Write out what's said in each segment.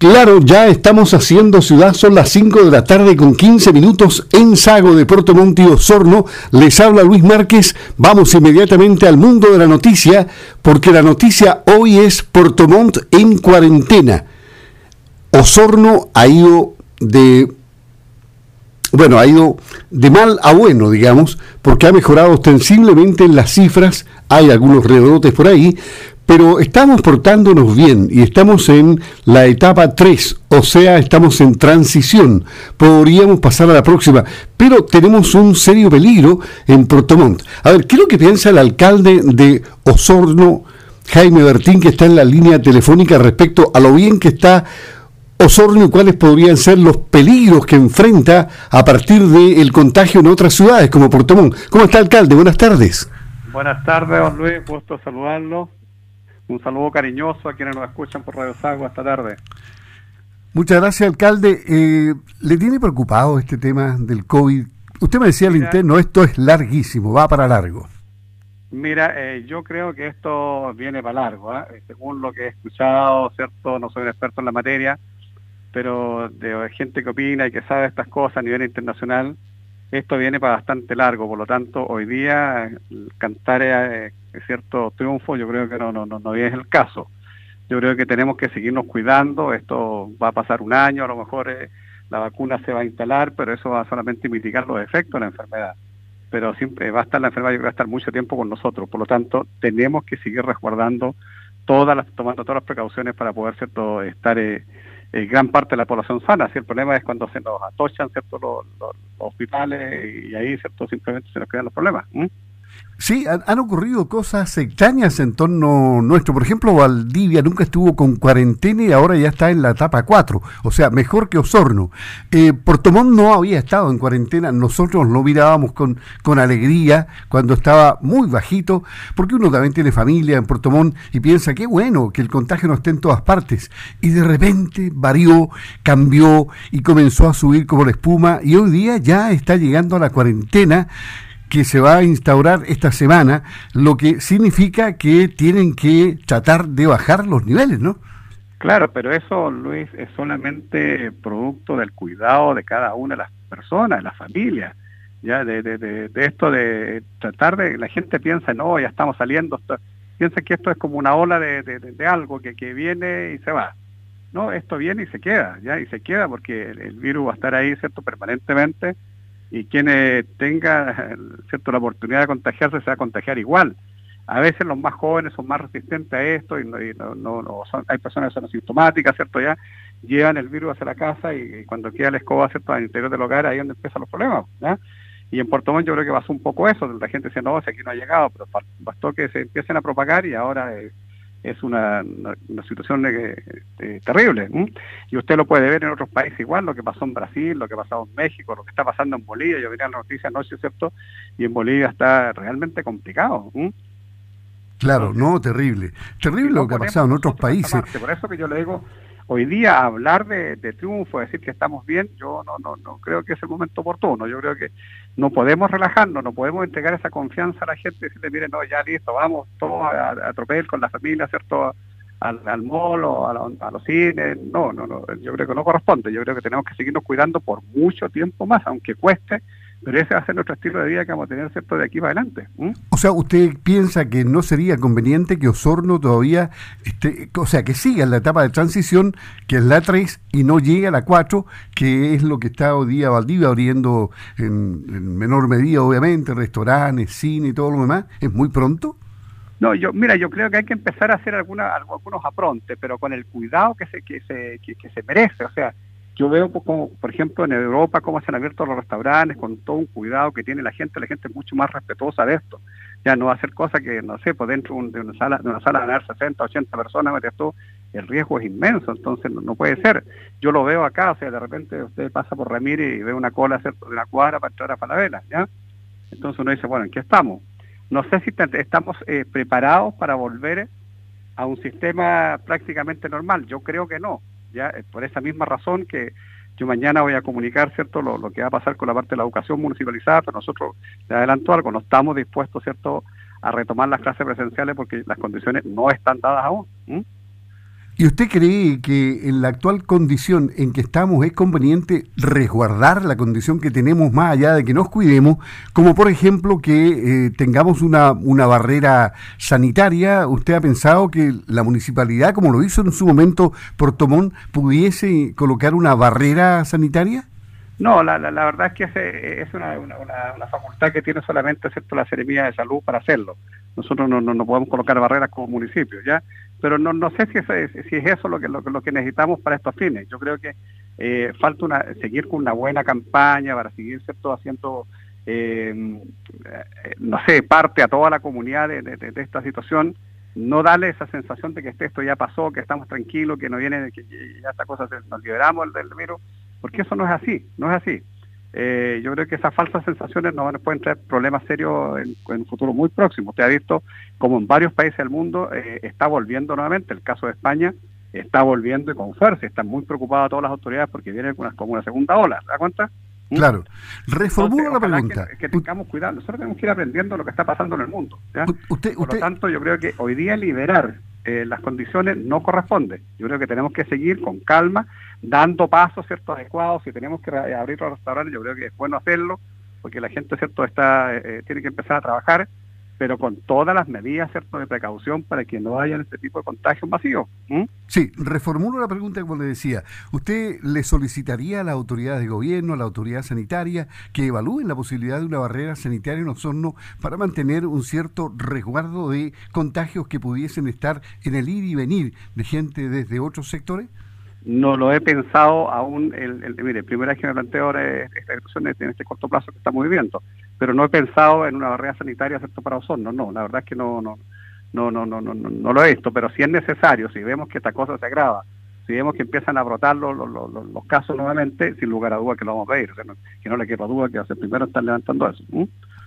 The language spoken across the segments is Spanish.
Claro, ya estamos haciendo ciudad, son las 5 de la tarde con 15 minutos en Sago de Puerto y Osorno. Les habla Luis Márquez. Vamos inmediatamente al mundo de la noticia, porque la noticia hoy es Puerto Montt en cuarentena. Osorno ha ido de bueno, ha ido de mal a bueno, digamos, porque ha mejorado ostensiblemente en las cifras, hay algunos rebotes por ahí, pero estamos portándonos bien y estamos en la etapa 3, o sea, estamos en transición. Podríamos pasar a la próxima, pero tenemos un serio peligro en Portomont. A ver, ¿qué es lo que piensa el alcalde de Osorno, Jaime Bertín, que está en la línea telefónica respecto a lo bien que está Osorno y cuáles podrían ser los peligros que enfrenta a partir del contagio en otras ciudades como Portomont? ¿Cómo está, alcalde? Buenas tardes. Buenas tardes, don Luis, gusto saludarlo un saludo cariñoso a quienes nos escuchan por Radio Sago esta tarde. Muchas gracias, alcalde. Eh, ¿Le tiene preocupado este tema del COVID? Usted me decía al interno, esto es larguísimo, va para largo. Mira, eh, yo creo que esto viene para largo, ¿ah? eh, según lo que he escuchado, ¿cierto? No soy un experto en la materia, pero de gente que opina y que sabe estas cosas a nivel internacional, esto viene para bastante largo, por lo tanto, hoy día cantar eh, cierto triunfo yo creo que no, no, no, no es el caso. Yo creo que tenemos que seguirnos cuidando, esto va a pasar un año, a lo mejor eh, la vacuna se va a instalar, pero eso va a solamente mitigar los efectos de la enfermedad. Pero siempre va a estar la enfermedad, y va a estar mucho tiempo con nosotros, por lo tanto, tenemos que seguir resguardando todas las, tomando todas las precauciones para poder cierto estar eh, eh, gran parte de la población sana. Si el problema es cuando se nos atochan ¿cierto? Los, hospitales y ahí cierto simplemente se nos quedan los problemas. Sí, han, ocurrido cosas extrañas en torno nuestro. Por ejemplo, Valdivia nunca estuvo con cuarentena y ahora ya está en la etapa 4, o sea, mejor que Osorno. Eh, Portomón no había estado en cuarentena, nosotros lo mirábamos con, con alegría cuando estaba muy bajito, porque uno también tiene familia en Portomón y piensa que bueno que el contagio no esté en todas partes. Y de repente varió, cambió y comenzó a subir como la espuma y hoy día ya está llegando a la cuarentena que se va a instaurar esta semana, lo que significa que tienen que tratar de bajar los niveles, ¿no? Claro, pero eso, Luis, es solamente producto del cuidado de cada una de las personas, de la familia. Ya de, de, de, esto de tratar de, la gente piensa, no, ya estamos saliendo, piensa que esto es como una ola de, algo que, que viene y se va. No, esto viene y se queda, ya, y se queda porque el, el virus va a estar ahí, ¿cierto?, permanentemente y quienes tenga cierto la oportunidad de contagiarse se va a contagiar igual. A veces los más jóvenes son más resistentes a esto y, no, no, son, hay personas que son asintomáticas, ¿cierto? Ya llevan el virus hacia la casa y, cuando queda la escoba, ¿cierto? Al interior del hogar, ahí es donde empiezan los problemas, ¿ya? Y en Puerto Montt yo creo que pasó un poco eso, la gente dice, no, si aquí no ha llegado, pero bastó que se empiecen a propagar y ahora eh, es una, una, situación terrible. Y usted lo puede ver en otros países igual, lo que pasó en Brasil, lo que ha pasado en México, lo que está pasando en Bolivia. Yo venía la noticia anoche, ¿cierto? Y en Bolivia está realmente complicado. Claro, no, terrible. Terrible lo que ha pasado en otros países. Por eso que yo le digo, hoy día hablar de, triunfo, decir que estamos bien, yo no, no, no creo que es el momento oportuno. Yo creo que no podemos relajarnos, no podemos entregar esa confianza a la gente y decirle, mire, no, ya listo, vamos todos a, a tropel con la familia, ¿cierto? Al, al mall o a, los cines. No, no, no, yo creo que no corresponde. Yo creo que tenemos que seguirnos cuidando por mucho tiempo más, aunque cueste pero ese va a ser nuestro estilo de vida que vamos a tener ¿cierto? de aquí para adelante. O sea, ¿usted piensa que no sería conveniente que Osorno todavía, esté, o sea, que siga en la etapa de transición, que es la 3, y no llegue a la 4, que es lo que está hoy día Valdivia abriendo en, menor medida, obviamente, restaurantes, cine y todo lo demás? ¿Es muy pronto? No, yo, mira, yo creo que hay que empezar a hacer alguna, algunos aprontes, pero con el cuidado que se, que se, que se merece. O sea, yo veo, pues, por ejemplo, en Europa, cómo se han abierto los restaurantes, con todo un cuidado que tiene la gente, la gente es mucho más respetuosa de esto. Ya no va a hacer cosas que, no sé, pues dentro de una sala de una sala de 60, 80 personas, todo, el riesgo es inmenso, entonces no, puede ser. Yo lo veo acá, o sea, de repente usted pasa por Ramírez y ve una cola ¿cierto? de una cuadra para entrar a Falabella, ¿ya? Entonces uno dice, bueno, ¿en qué estamos? No sé si estamos eh, preparados para volver a un sistema prácticamente normal, yo creo que no ya eh, por esa misma razón que yo mañana voy a comunicar cierto lo, que va a pasar con la parte de la educación municipalizada pero nosotros le adelanto algo no estamos dispuestos cierto a retomar las clases presenciales porque las condiciones no están dadas aún ¿Y usted cree que en la actual condición en que estamos es conveniente resguardar la condición que tenemos más allá de que nos cuidemos, como por ejemplo que eh, tengamos una, una barrera sanitaria? ¿Usted ha pensado que la municipalidad, como lo hizo en su momento Portomón, pudiese colocar una barrera sanitaria? No, la, la, verdad es que es, es una, una, una, facultad que tiene solamente ¿cierto? la Seremía de Salud para hacerlo. Nosotros no, no, podemos colocar barreras como municipio, ¿ya? Pero no, no sé si es, si es eso lo que, lo, lo que necesitamos para estos fines. Yo creo que eh, falta una, seguir con una buena campaña para seguir ¿cierto? haciendo, eh, no sé, parte a toda la comunidad de, de, esta situación no darle esa sensación de que esto ya pasó, que estamos tranquilos, que no viene, que ya esta cosa nos liberamos del virus, porque eso no es así, no es así. Eh, yo creo que esas falsas sensaciones nos pueden traer problemas serios en, un futuro muy próximo. Usted ha visto como en varios países del mundo eh, está volviendo nuevamente, el caso de España está volviendo y con fuerza, están muy preocupadas todas las autoridades porque viene una, como una segunda ola, ¿te das cuenta? ¿Mm? Claro. Reformula la pregunta. Que, tengamos cuidado. Nosotros tenemos que ir aprendiendo lo que está pasando en el mundo. Por lo tanto, yo creo que hoy día liberar eh, las condiciones no corresponde. Yo creo que tenemos que seguir con calma, dando pasos cierto adecuados. Si tenemos que abrir los restaurantes, yo creo que es bueno hacerlo, porque la gente cierto está eh, eh, tiene que empezar a trabajar pero con todas las medidas ¿cierto? de precaución para que no haya este tipo de contagios masivos. Sí, reformulo la pregunta como le decía. ¿Usted le solicitaría a las autoridades de gobierno, a la autoridad sanitaria, que evalúen la posibilidad de una barrera sanitaria en Osorno para mantener un cierto resguardo de contagios que pudiesen estar en el ir y venir de gente desde otros sectores? No lo he pensado aún, el, el, mire, primera vez que me planteo ahora esta discusión en este corto plazo que estamos viviendo, pero no he pensado en una barrera sanitaria ¿cierto? para Osorno, no, la verdad es que no, no, no, no, no, no, no lo he visto, pero si es necesario, si vemos que esta cosa se agrava, si vemos que empiezan a brotar los, los, los, casos nuevamente, sin lugar a duda que lo vamos a pedir, que no le quepa duda que hace primero están levantando eso.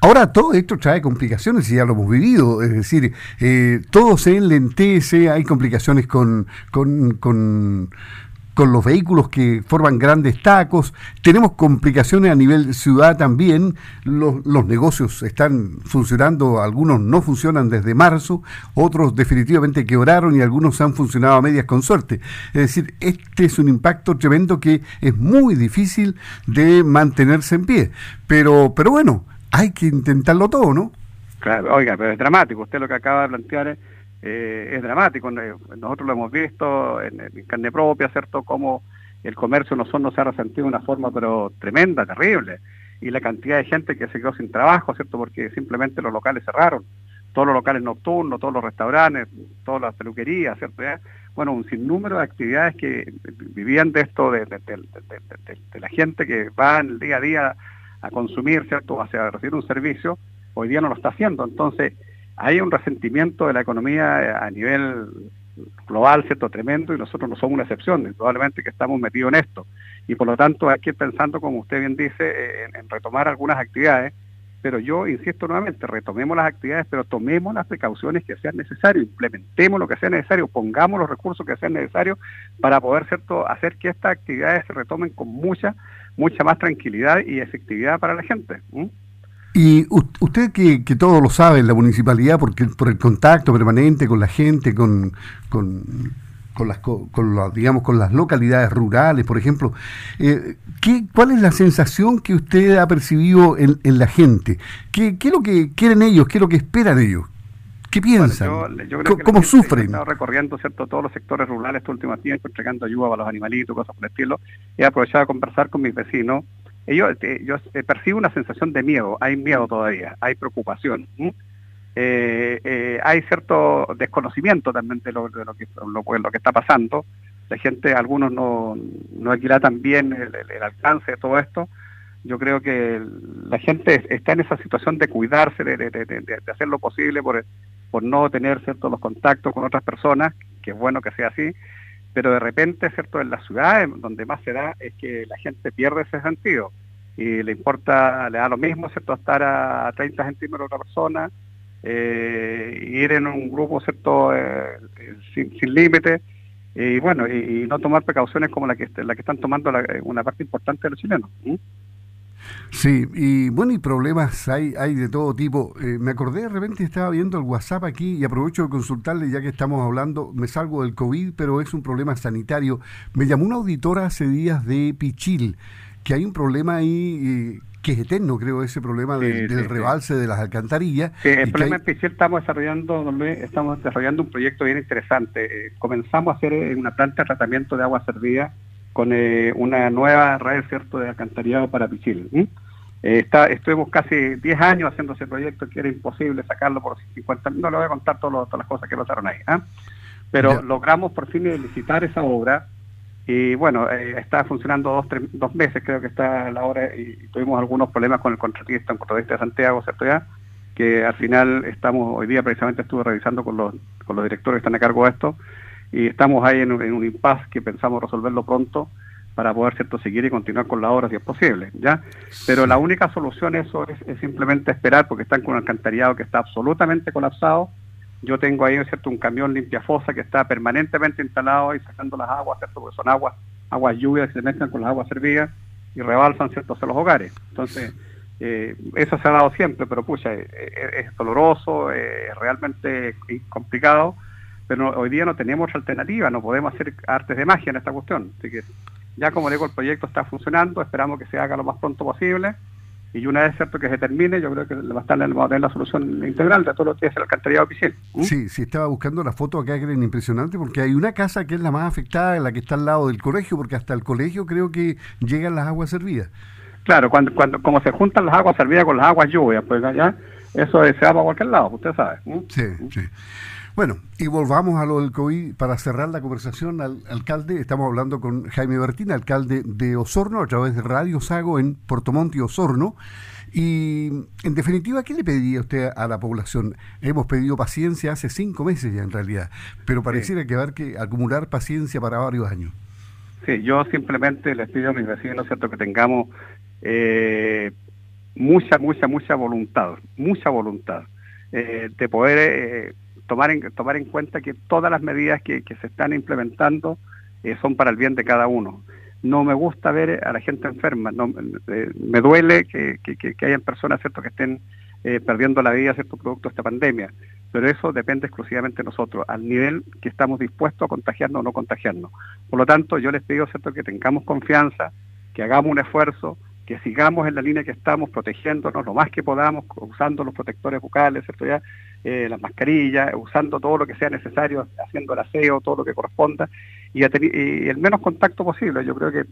Ahora todo esto trae complicaciones y ya lo hemos vivido, es decir, eh, todo se enlentece, hay complicaciones con, con, con con los vehículos que forman grandes tacos, tenemos complicaciones a nivel ciudad también, los, los, negocios están funcionando, algunos no funcionan desde marzo, otros definitivamente quebraron y algunos han funcionado a medias con suerte. Es decir, este es un impacto tremendo que es muy difícil de mantenerse en pie, pero, pero bueno, hay que intentarlo todo, ¿no? Claro, oiga, pero es dramático, usted lo que acaba de plantear es eh, es dramático. Nosotros lo hemos visto en, carne propia, ¿cierto? Como el comercio no, se ha resentido de una forma pero tremenda, terrible. Y la cantidad de gente que se quedó sin trabajo, ¿cierto? Porque simplemente los locales cerraron. Todos los locales nocturnos, todos los restaurantes, todas las peluquerías, ¿cierto? Bueno, un sinnúmero de actividades que vivían de esto, de, de, la gente que va el día a día a consumir, ¿cierto? Hacia recibir un servicio, hoy día no lo está haciendo. Entonces, hay un resentimiento de la economía eh, a nivel global, ¿cierto? Tremendo, y nosotros no somos una excepción, probablemente que estamos metidos en esto. Y por lo tanto hay que ir pensando, como usted bien dice, eh, en, retomar algunas actividades, pero yo insisto nuevamente, retomemos las actividades, pero tomemos las precauciones que sean necesarias, implementemos lo que sea necesario, pongamos los recursos que sean necesarios para poder hacer que estas actividades se retomen con mucha, mucha más tranquilidad y efectividad para la gente. Y usted que, que todo lo sabe en la municipalidad, porque por el contacto permanente con la gente, con, con, con las, con, digamos, con las localidades rurales, por ejemplo, eh, ¿qué, ¿cuál es la sensación que usted ha percibido en, en la gente? ¿Qué, ¿Qué, es lo que quieren ellos? ¿Qué es lo que esperan ellos? ¿Qué piensan? ¿Cómo sufren? He estado recorriendo ¿cierto? todos los sectores rurales estos últimos tiempos, entregando ayuda a los animalitos, cosas por el estilo. He aprovechado a conversar con mis vecinos yo, yo eh, percibo una sensación de miedo, hay miedo todavía, hay preocupación. Eh, eh, hay cierto desconocimiento también de lo, de lo, que, lo, que está pasando. La gente, algunos no, no alquilan bien el, alcance de todo esto. Yo creo que la gente está en esa situación de cuidarse, de, hacer lo posible por, por no tener cierto los contactos con otras personas, que es bueno que sea así, pero de repente, ¿cierto? En las ciudades donde más se da es que la gente pierde ese sentido y le importa, le da lo mismo, ¿cierto? Estar a 30 centímetros de otra persona, eh, ir en un grupo, ¿cierto? Eh, sin, sin límite y bueno, y, no tomar precauciones como la que, la que están tomando una parte importante de los chilenos. Y bueno, y problemas hay, hay de todo tipo. Eh, me acordé de repente, estaba viendo el WhatsApp aquí y aprovecho de consultarle ya que estamos hablando, me salgo del COVID, pero es un problema sanitario. Me llamó una auditora hace días de Pichil, que hay un problema ahí... Eh, que es eterno, creo, ese problema del rebalse de las alcantarillas. Sí, el problema en Pichil estamos desarrollando, estamos desarrollando un proyecto bien interesante. Eh, comenzamos a hacer una planta de tratamiento de agua servida con una nueva red cierto de alcantarillado para Pichil. Eh, está, estuvimos casi 10 años haciendo ese proyecto que era imposible sacarlo por 50 No le voy a contar todas las cosas que pasaron ahí. ¿ah? Pero logramos por fin licitar esa obra y bueno, eh, está funcionando dos, tres, dos meses creo que está la obra y, tuvimos algunos problemas con el contratista, un contratista de Santiago, ¿cierto ya? Que al final estamos, hoy día precisamente estuve revisando con los, con los directores que están a cargo de esto y estamos ahí en, en un impasse que pensamos resolverlo pronto para poder cierto seguir y continuar con la obra si es posible, ¿ya? Pero la única solución eso es, simplemente esperar porque están con un alcantarillado que está absolutamente colapsado. Yo tengo ahí cierto un camión limpia fosa que está permanentemente instalado y sacando las aguas, ¿cierto? Porque son aguas, aguas lluvias que se mezclan con las aguas servidas y rebalsan ciertos a los hogares. Entonces, eh, eso se ha dado siempre, pero pucha, eh, eh, es, doloroso, es realmente complicado, pero hoy día no tenemos otra alternativa, no podemos hacer artes de magia en esta cuestión. Así que ya como digo, el proyecto está funcionando, esperamos que se haga lo más pronto posible y una vez cierto que se termine, yo creo que va a, estar, va a tener la solución integral de todo lo que es el alcantarillado oficial. ¿Mm? Sí, sí, estaba buscando la foto acá que era impresionante porque hay una casa que es la más afectada, la que está al lado del colegio, porque hasta el colegio creo que llegan las aguas servidas. Claro, cuando, cuando como se juntan las aguas servidas con las aguas lluvias, pues ya eso se va para cualquier lado, usted sabe. Sí, sí. Bueno, y volvamos a lo del COVID para cerrar la conversación al alcalde. Estamos hablando con Jaime Bertín, alcalde de Osorno, a través de Radio Sago en Portomonte, Osorno. Y en definitiva, ¿qué le pediría usted a la población? Hemos pedido paciencia hace cinco meses ya en realidad, pero pareciera que haber que acumular paciencia para varios años. Sí, yo simplemente les pido a mis vecinos, ¿cierto?, que tengamos eh, mucha, mucha, mucha voluntad, mucha voluntad eh, de poder eh, tomar en, tomar en cuenta que todas las medidas que, se están implementando eh, son para el bien de cada uno. No me gusta ver a la gente enferma, eh, me duele que, que, hayan personas ¿cierto? que estén eh, perdiendo la vida cierto producto de esta pandemia, pero eso depende exclusivamente de nosotros, al nivel que estamos dispuestos a contagiarnos o no contagiarnos. Por lo tanto, yo les pido ¿cierto? que tengamos confianza, que hagamos un esfuerzo, que sigamos en la línea que estamos, protegiéndonos lo más que podamos, usando los protectores bucales, ¿cierto? Ya, eh, las mascarillas, usando todo lo que sea necesario, haciendo el aseo, todo lo que corresponda, y, el menos contacto posible. Yo creo que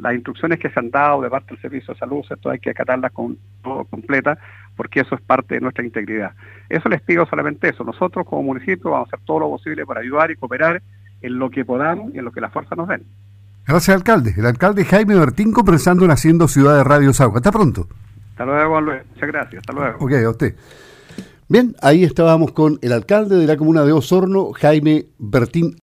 las instrucciones que se han dado de parte del Servicio de Salud, esto hay que acatarlas con todo completa, porque eso es parte de nuestra integridad. Eso les pido solamente eso. Nosotros como municipio vamos a hacer todo lo posible para ayudar y cooperar en lo que podamos y en lo que la fuerza nos den. Gracias, alcalde. El alcalde Jaime Bertín conversando en Haciendo Ciudad de Radio Sagua. Hasta pronto. Hasta luego, Luis. Muchas gracias. Hasta luego. Ok, a usted. Bien, ahí estábamos con el alcalde de la comuna de Osorno, Jaime Bertín